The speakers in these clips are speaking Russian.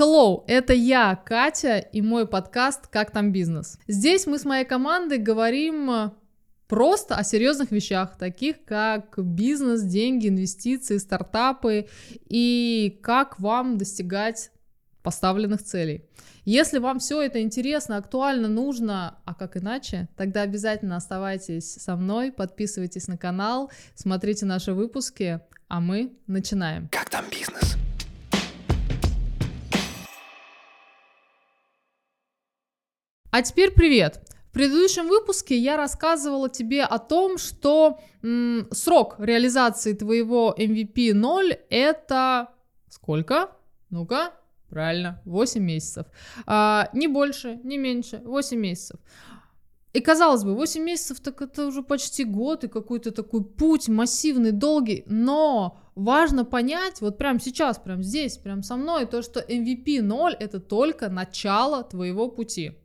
Hello, это я, Катя, и мой подкаст «Как там бизнес?». Здесь мы с моей командой говорим э, просто о серьезных вещах, таких как бизнес, деньги, инвестиции, стартапы и как вам достигать поставленных целей. Если вам все это интересно, актуально, нужно, а как иначе, тогда обязательно оставайтесь со мной, подписывайтесь на канал, смотрите наши выпуски, а мы начинаем. Как там бизнес? А теперь привет! В предыдущем выпуске я рассказывала тебе о том, что м, срок реализации твоего MVP 0 это сколько? Ну-ка, правильно, 8 месяцев. А, не больше, не меньше, 8 месяцев. И казалось бы, 8 месяцев так это уже почти год и какой-то такой путь массивный, долгий, но важно понять, вот прямо сейчас, прямо здесь, прямо со мной, то, что MVP 0 это только начало твоего пути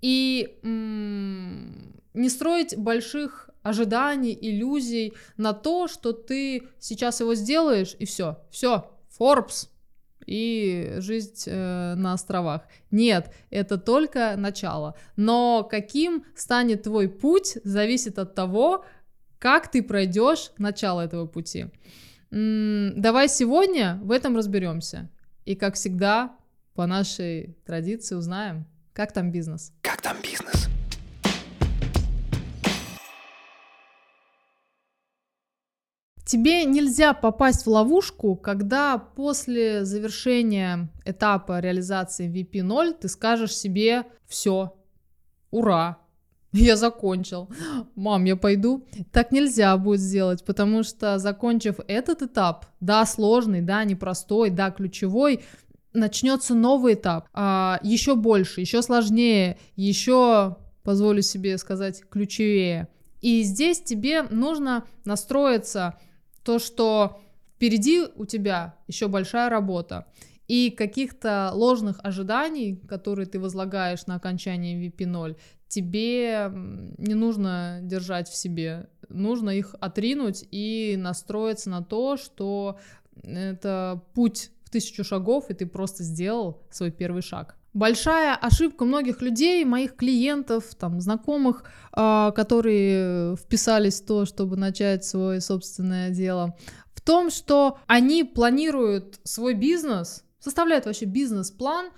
и не строить больших ожиданий, иллюзий на то, что ты сейчас его сделаешь, и все, все, Forbes и жизнь э, на островах. Нет, это только начало. Но каким станет твой путь, зависит от того, как ты пройдешь начало этого пути. М-м, давай сегодня в этом разберемся. И как всегда, по нашей традиции узнаем, как там бизнес? Как там бизнес? Тебе нельзя попасть в ловушку, когда после завершения этапа реализации VP0 ты скажешь себе «все, ура, я закончил. Мам, я пойду. Так нельзя будет сделать, потому что закончив этот этап, да, сложный, да, непростой, да, ключевой, начнется новый этап, а, еще больше, еще сложнее, еще, позволю себе сказать, ключевее. И здесь тебе нужно настроиться то, что впереди у тебя еще большая работа. И каких-то ложных ожиданий, которые ты возлагаешь на окончание VP0, тебе не нужно держать в себе. Нужно их отринуть и настроиться на то, что это путь в тысячу шагов, и ты просто сделал свой первый шаг. Большая ошибка многих людей, моих клиентов, там, знакомых, э, которые вписались в то, чтобы начать свое собственное дело, в том, что они планируют свой бизнес, составляют вообще бизнес-план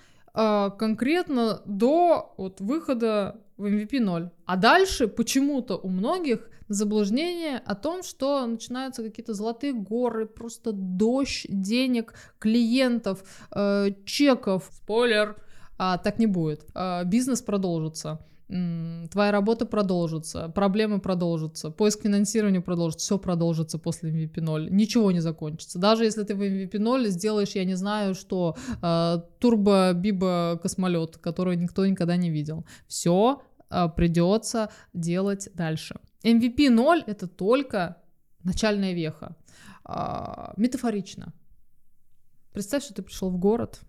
конкретно до вот, выхода в MVP 0. А дальше почему-то у многих заблуждение о том, что начинаются какие-то золотые горы, просто дождь денег, клиентов, э, чеков. Спойлер, а, так не будет. А, бизнес продолжится твоя работа продолжится, проблемы продолжатся, поиск финансирования продолжится, все продолжится после MVP 0, ничего не закончится. Даже если ты в MVP 0 сделаешь, я не знаю, что э, турбо-биба космолет, который никто никогда не видел, все э, придется делать дальше. MVP 0 это только начальная веха. А, метафорично. Представь, что ты пришел в город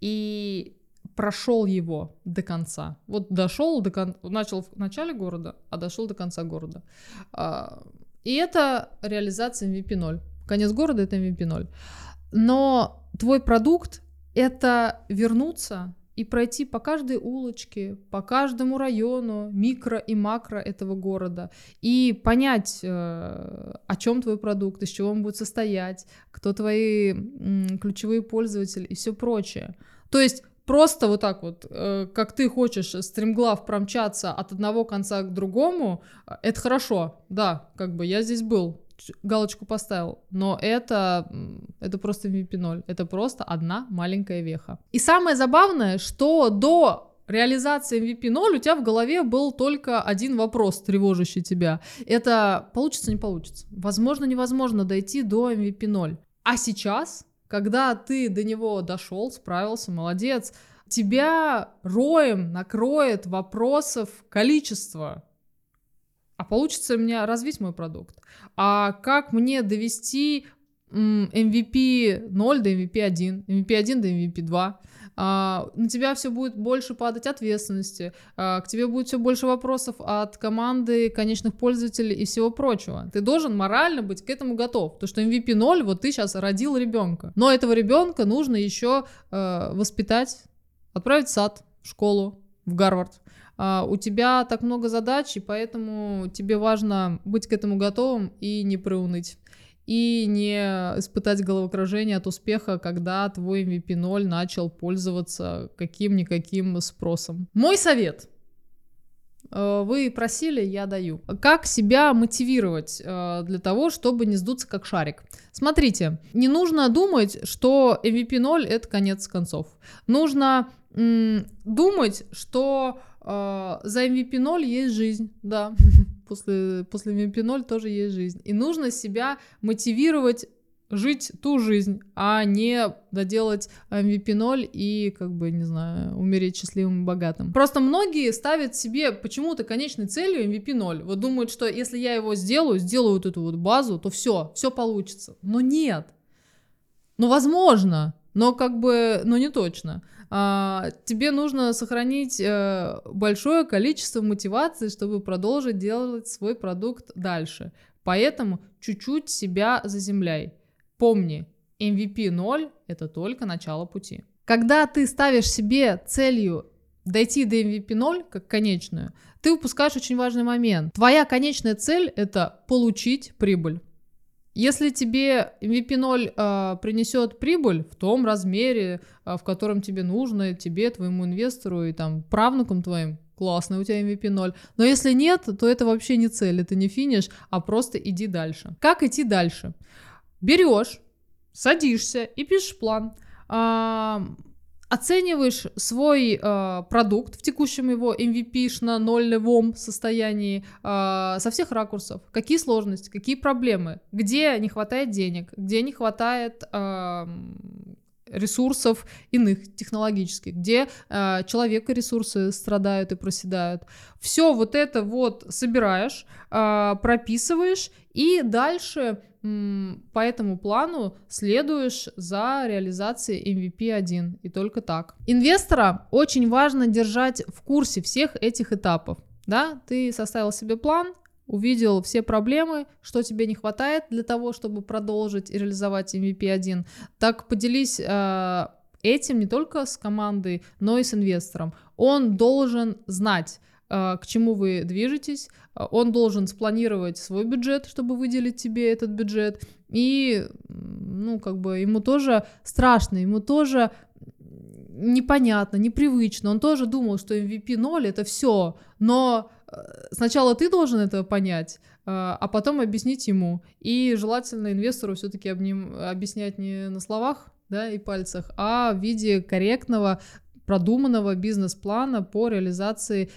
и прошел его до конца. Вот дошел до конца, начал в начале города, а дошел до конца города. А, и это реализация MVP 0. Конец города это MVP 0. Но твой продукт это вернуться и пройти по каждой улочке, по каждому району, микро и макро этого города, и понять, э, о чем твой продукт, из чего он будет состоять, кто твои ключевые пользователи и все прочее. То есть просто вот так вот, э, как ты хочешь стремглав промчаться от одного конца к другому, э, это хорошо, да, как бы я здесь был, галочку поставил, но это, это просто 0, это просто одна маленькая веха. И самое забавное, что до реализации MVP 0 у тебя в голове был только один вопрос, тревожащий тебя. Это получится, не получится. Возможно, невозможно дойти до MVP 0. А сейчас, когда ты до него дошел, справился, молодец, тебя роем накроет вопросов количество а получится у меня развить мой продукт, а как мне довести MVP 0 до MVP 1, MVP 1 до MVP 2. А, на тебя все будет больше падать ответственности, а, к тебе будет все больше вопросов от команды, конечных пользователей и всего прочего. Ты должен морально быть к этому готов. То, что MVP 0, вот ты сейчас родил ребенка. Но этого ребенка нужно еще э, воспитать, отправить в сад, в школу, в Гарвард. У тебя так много задач, и поэтому тебе важно быть к этому готовым и не приуныть и не испытать головокружение от успеха, когда твой MVP 0 начал пользоваться каким-никаким спросом. Мой совет. Э, вы просили, я даю. Как себя мотивировать э, для того, чтобы не сдуться как шарик? Смотрите, не нужно думать, что MVP 0 это конец концов. Нужно думать, что э, за MVP 0 есть жизнь, да после, после MVP0 тоже есть жизнь. И нужно себя мотивировать жить ту жизнь, а не доделать MVP0 и, как бы, не знаю, умереть счастливым и богатым. Просто многие ставят себе почему-то конечной целью MVP0. Вот думают, что если я его сделаю, сделаю вот эту вот базу, то все, все получится. Но нет. Ну, возможно, но как бы, но не точно а, тебе нужно сохранить э, большое количество мотивации, чтобы продолжить делать свой продукт дальше. Поэтому чуть-чуть себя заземляй. Помни, MVP 0 — это только начало пути. Когда ты ставишь себе целью дойти до MVP 0 как конечную, ты упускаешь очень важный момент. Твоя конечная цель — это получить прибыль. Если тебе MVP0 э, а, принесет прибыль в том размере, э, в котором тебе нужно, тебе, твоему инвестору и там правнукам твоим, классно, у тебя MVP 0. Но если нет, то это вообще не цель, это не финиш, а просто иди дальше. Как идти дальше? Берешь, садишься и пишешь план. А, оцениваешь свой э, продукт в текущем его MVP-шно нолевом состоянии э, со всех ракурсов. Какие сложности, какие проблемы, где не хватает денег, где не хватает э, ресурсов иных технологических, где э, человека ресурсы страдают и проседают. Все вот это вот собираешь, э, прописываешь и дальше по этому плану следуешь за реализацией MVP 1 и только так. Инвестора очень важно держать в курсе всех этих этапов. Да? Ты составил себе план, увидел все проблемы, что тебе не хватает для того, чтобы продолжить и реализовать MVP 1. Так поделись э, этим не только с командой, но и с инвестором. Он должен знать, к чему вы движетесь, а, он должен спланировать свой бюджет, чтобы выделить тебе этот бюджет, и, ну, как бы ему тоже страшно, ему тоже непонятно, непривычно, он тоже думал, что MVP 0 это все, но э, сначала ты должен это понять, а, а потом объяснить ему, и желательно инвестору все-таки объяснять не на словах, да, и пальцах, а в виде корректного продуманного бизнес-плана по реализации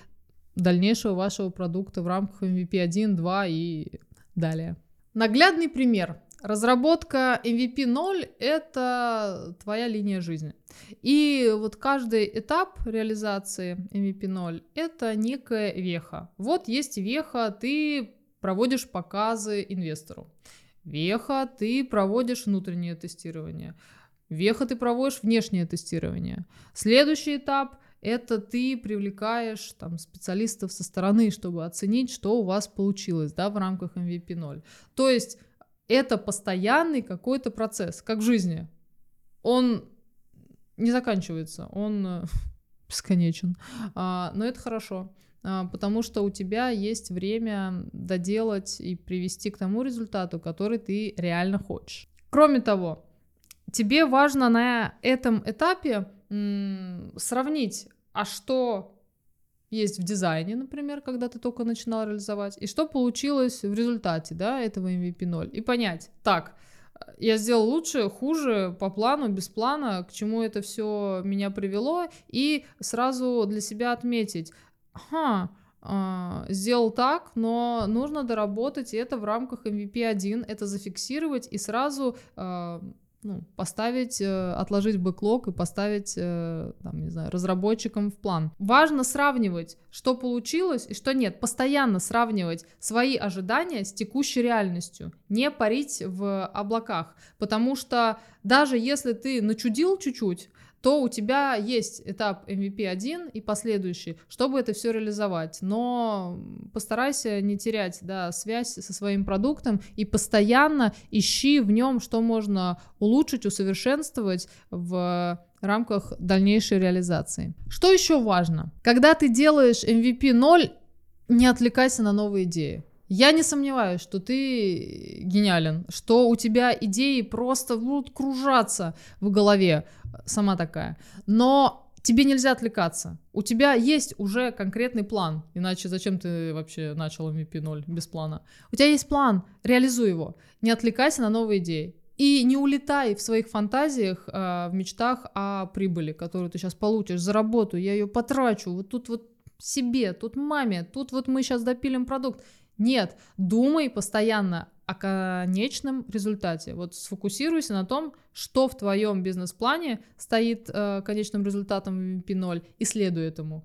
дальнейшего вашего продукта в рамках MVP 1, 2 и далее. Наглядный пример. Разработка MVP 0 — это твоя линия жизни. И вот каждый этап реализации MVP 0 — это некая веха. Вот есть веха, ты проводишь показы инвестору. Веха, ты проводишь внутреннее тестирование. Веха, ты проводишь внешнее тестирование. Следующий этап это ты привлекаешь там специалистов со стороны, чтобы оценить, что у вас получилось, да, в рамках MVP 0. То есть это постоянный какой-то процесс, как в жизни. Он не заканчивается, он э, бесконечен. А, но это хорошо, а, потому что у тебя есть время доделать и привести к тому результату, который ты реально хочешь. Кроме того, тебе важно на этом этапе сравнить, а что есть в дизайне, например, когда ты только начинал реализовать, и что получилось в результате, да, этого MVP 0, и понять, так, я сделал лучше, хуже, по плану, без плана, к чему это все меня привело, и сразу для себя отметить, ага, Uh, сделал так, но нужно доработать и это в рамках MVP 1, это зафиксировать и сразу uh, ну, поставить, э, отложить бэклог и поставить, э, там, не знаю, разработчикам в план. Важно сравнивать, что получилось и что нет. Постоянно сравнивать свои ожидания с текущей реальностью. Не парить в облаках. Потому что даже если ты начудил чуть-чуть, то у тебя есть этап MVP 1 и последующий, чтобы это все реализовать. Но постарайся не терять да, связь со своим продуктом и постоянно ищи в нем, что можно улучшить, усовершенствовать в рамках дальнейшей реализации. Что еще важно? Когда ты делаешь MVP 0, не отвлекайся на новые идеи. Я не сомневаюсь, что ты гениален, что у тебя идеи просто будут кружаться в голове, сама такая. Но тебе нельзя отвлекаться. У тебя есть уже конкретный план, иначе зачем ты вообще начал MVP 0 без плана? У тебя есть план, реализуй его. Не отвлекайся на новые идеи. И не улетай в своих фантазиях, э, в мечтах о прибыли, которую ты сейчас получишь за работу. Я ее потрачу. Вот тут вот себе, тут маме, тут вот мы сейчас допилим продукт. Нет, думай постоянно о конечном результате. Вот сфокусируйся на том, что в твоем бизнес-плане стоит э, конечным результатом MVP 0 и следуй этому.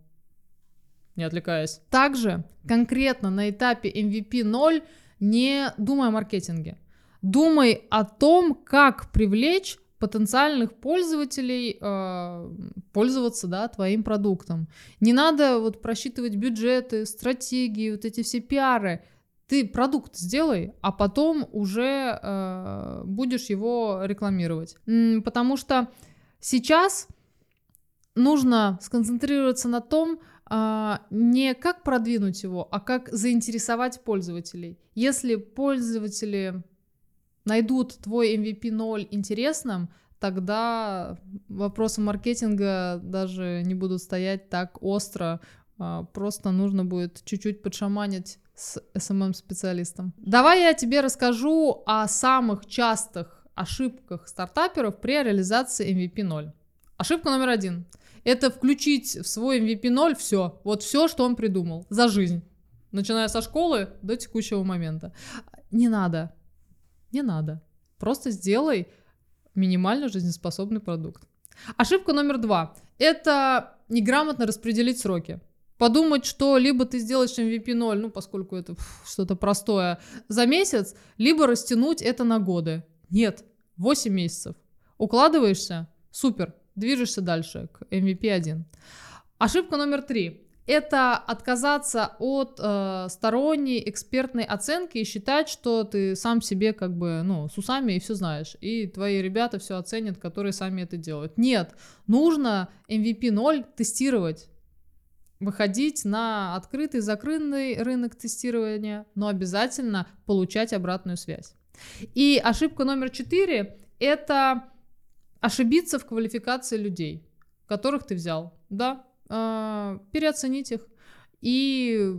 Не отвлекаясь. Также конкретно на этапе MVP 0 не думай о маркетинге. Думай о том, как привлечь потенциальных пользователей э, пользоваться да, твоим продуктом. Не надо вот просчитывать бюджеты, стратегии, вот эти все пиары. Ты продукт сделай, а потом уже э, будешь его рекламировать. Потому что сейчас нужно сконцентрироваться на том, а, не как продвинуть его, а как заинтересовать пользователей. Если пользователи найдут твой MVP 0 интересным, тогда вопросы маркетинга даже не будут стоять так остро. А, просто нужно будет чуть-чуть подшаманить с SMM-специалистом. Давай я тебе расскажу о самых частых ошибках стартаперов при реализации MVP 0. Ошибка номер один. Это включить в свой MVP 0 все. Вот все, что он придумал за жизнь. Начиная со школы до текущего момента. Не надо. Не надо. Просто сделай минимально жизнеспособный продукт. Ошибка номер два. Это неграмотно распределить сроки. Подумать, что либо ты сделаешь MVP 0, ну, поскольку это что-то простое, за месяц, либо растянуть это на годы. Нет, 8 месяцев. Укладываешься? Супер, движешься дальше к MVP 1. Ошибка номер три это отказаться от э, сторонней экспертной оценки и считать, что ты сам себе как бы, ну, с усами и все знаешь, и твои ребята все оценят, которые сами это делают. Нет, нужно MVP 0 тестировать, выходить на открытый, закрытый рынок тестирования, но обязательно получать обратную связь. И ошибка номер четыре – это ошибиться в квалификации людей, которых ты взял. Да, переоценить их и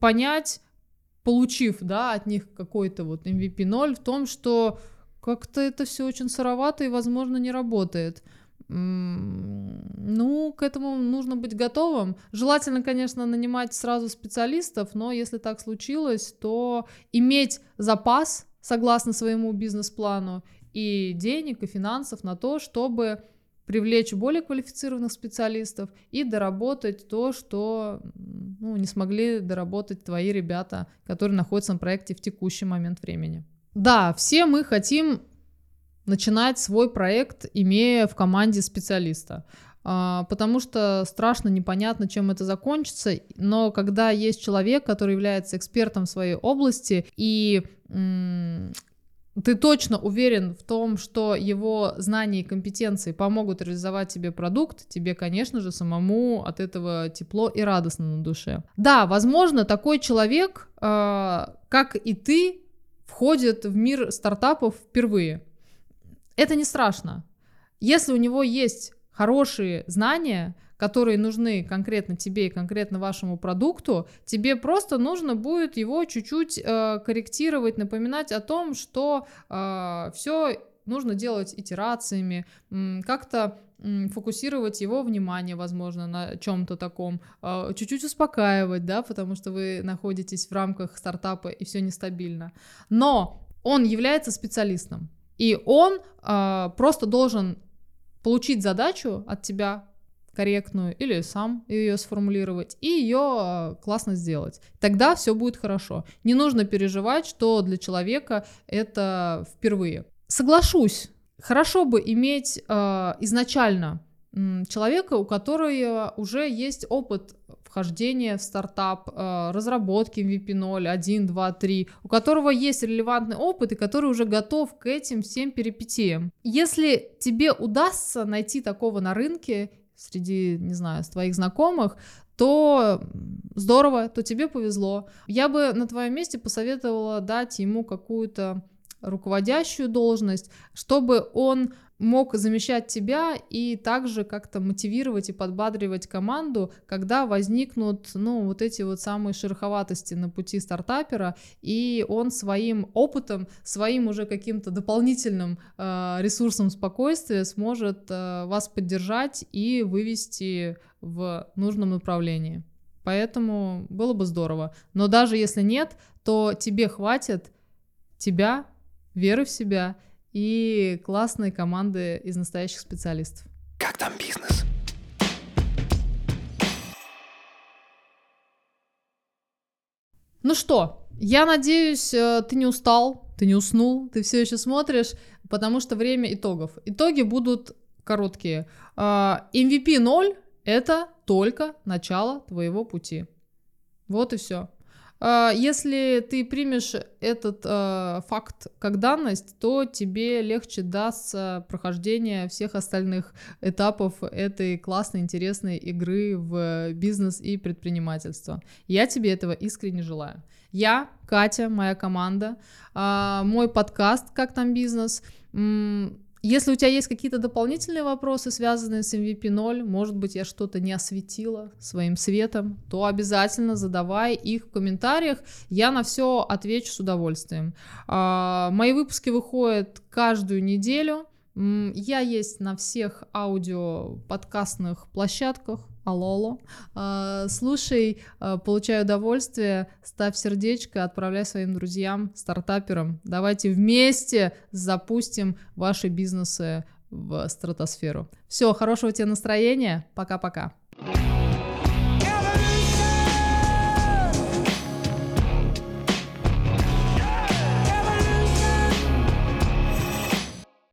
понять, получив, да, от них какой-то вот MVP 0 в том, что как-то это все очень сыровато и, возможно, не работает. Ну, к этому нужно быть готовым. Желательно, конечно, нанимать сразу специалистов, но если так случилось, то иметь запас согласно своему бизнес-плану и денег, и финансов на то, чтобы привлечь более квалифицированных специалистов и доработать то, что ну, не смогли доработать твои ребята, которые находятся на проекте в текущий момент времени. Да, все мы хотим начинать свой проект, имея в команде специалиста а, потому что страшно, непонятно, чем это закончится, но когда есть человек, который является экспертом в своей области, и ты точно уверен в том, что его знания и компетенции помогут реализовать тебе продукт, тебе, конечно же, самому от этого тепло и радостно на душе. Да, возможно, такой человек, э, как и ты, входит в мир стартапов впервые. Это не страшно. Если у него есть хорошие знания, которые нужны конкретно тебе и конкретно вашему продукту, тебе просто нужно будет его чуть-чуть э, корректировать, напоминать о том, что э, все нужно делать итерациями, как-то фокусировать его внимание, возможно, на чем-то таком, э, чуть-чуть успокаивать, да, потому что вы находитесь в рамках стартапа и все нестабильно. Но он является специалистом. И он э, просто должен получить задачу от тебя корректную или сам ее сформулировать и ее а, классно сделать. Тогда все будет хорошо. Не нужно переживать, что для человека это впервые. Соглашусь, хорошо бы иметь э, изначально человека, у которого уже есть опыт вхождения в стартап, э, разработки MVP 0, 1, 2, 3, у которого есть релевантный опыт и который уже готов к этим всем перипетиям. Если тебе удастся найти такого на рынке среди, не знаю, твоих знакомых, то здорово, то тебе повезло. Я бы на твоем месте посоветовала дать ему какую-то руководящую должность, чтобы он мог замещать тебя и также как-то мотивировать и подбадривать команду, когда возникнут, ну, вот эти вот самые шероховатости на пути стартапера, и он своим опытом, своим уже каким-то дополнительным э, ресурсом спокойствия сможет э, вас поддержать и вывести в нужном направлении. Поэтому было бы здорово. Но даже если нет, то тебе хватит тебя, веры в себя и классные команды из настоящих специалистов. Как там бизнес? Ну что, я надеюсь, э, ты не устал, ты не уснул, ты все еще смотришь, потому что время итогов. Итоги будут короткие. А, MVP 0 — это только начало твоего пути. Вот и все. А, если ты примешь этот э, факт как данность, то тебе легче дастся прохождение всех остальных этапов этой классной, интересной игры в бизнес и предпринимательство. Я тебе этого искренне желаю. Я, Катя, моя команда, э, мой подкаст «Как там бизнес», если у тебя есть какие-то дополнительные вопросы, связанные с MVP 0, может быть, я что-то не осветила своим светом, то обязательно задавай их в комментариях. Я на все отвечу с удовольствием. А, мои выпуски выходят каждую неделю. Я есть на всех аудио-подкастных площадках. Алоло. А, слушай, а, получай удовольствие, ставь сердечко, отправляй своим друзьям, стартаперам. Давайте вместе запустим ваши бизнесы в стратосферу. Все, хорошего тебе настроения. Пока-пока.